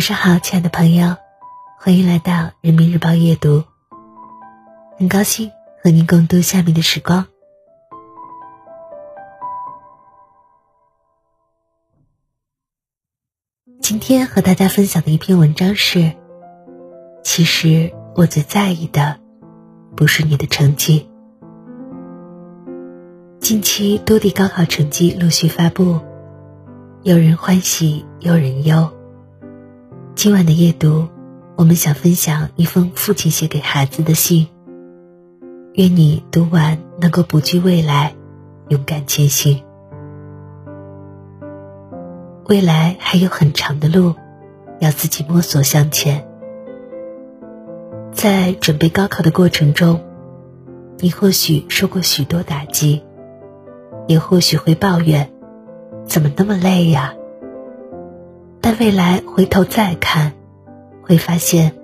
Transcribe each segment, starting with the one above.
晚上好，亲爱的朋友，欢迎来到人民日报夜读。很高兴和您共度下面的时光。今天和大家分享的一篇文章是：其实我最在意的，不是你的成绩。近期多地高考成绩陆续发布，有人欢喜，有人忧。今晚的夜读，我们想分享一封父亲写给孩子的信。愿你读完能够不惧未来，勇敢前行。未来还有很长的路，要自己摸索向前。在准备高考的过程中，你或许受过许多打击。也或许会抱怨，怎么那么累呀？在未来回头再看，会发现，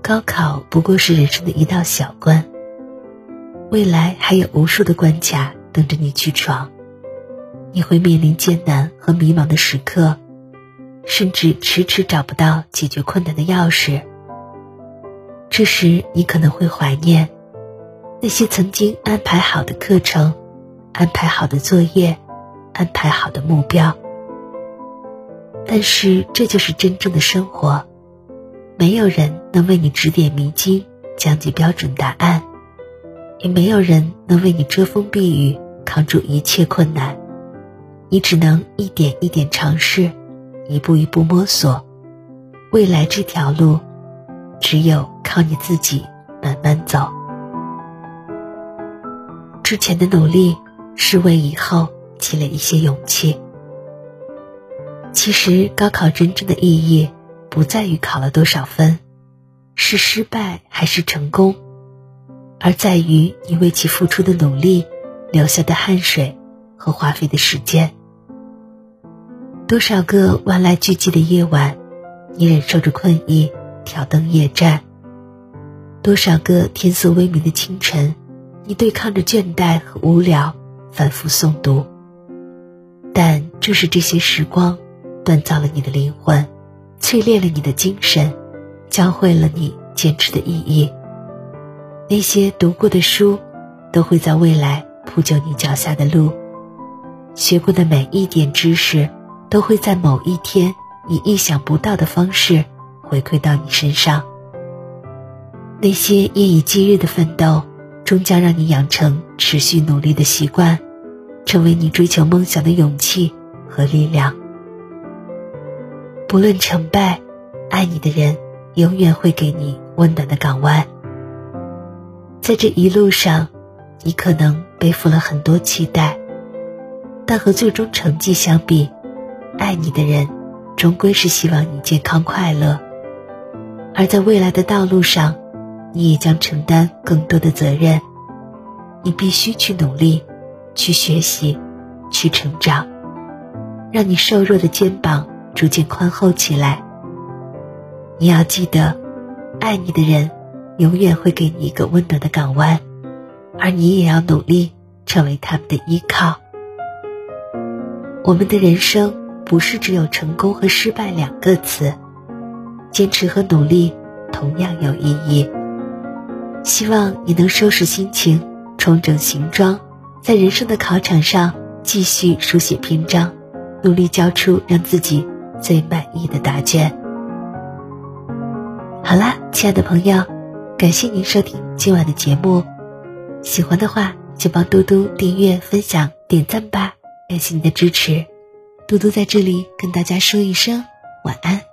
高考不过是人生的一道小关。未来还有无数的关卡等着你去闯，你会面临艰难和迷茫的时刻，甚至迟迟找不到解决困难的钥匙。这时，你可能会怀念那些曾经安排好的课程。安排好的作业，安排好的目标。但是这就是真正的生活，没有人能为你指点迷津，讲解标准答案，也没有人能为你遮风避雨，扛住一切困难。你只能一点一点尝试，一步一步摸索。未来这条路，只有靠你自己慢慢走。之前的努力。是为以后积累一些勇气。其实高考真正的意义，不在于考了多少分，是失败还是成功，而在于你为其付出的努力、流下的汗水和花费的时间。多少个万籁俱寂的夜晚，你忍受着困意，挑灯夜战；多少个天色微明的清晨，你对抗着倦怠和无聊。反复诵读，但正是这些时光，锻造了你的灵魂，淬炼了你的精神，教会了你坚持的意义。那些读过的书，都会在未来铺就你脚下的路；学过的每一点知识，都会在某一天以意想不到的方式回馈到你身上。那些夜以继日的奋斗。终将让你养成持续努力的习惯，成为你追求梦想的勇气和力量。不论成败，爱你的人永远会给你温暖的港湾。在这一路上，你可能背负了很多期待，但和最终成绩相比，爱你的人终归是希望你健康快乐。而在未来的道路上，你也将承担更多的责任，你必须去努力，去学习，去成长，让你瘦弱的肩膀逐渐宽厚起来。你要记得，爱你的人永远会给你一个温暖的港湾，而你也要努力成为他们的依靠。我们的人生不是只有成功和失败两个词，坚持和努力同样有意义。希望你能收拾心情，重整行装，在人生的考场上继续书写篇章，努力交出让自己最满意的答卷。好啦，亲爱的朋友，感谢您收听今晚的节目，喜欢的话就帮嘟嘟订阅、分享、点赞吧，感谢你的支持。嘟嘟在这里跟大家说一声晚安。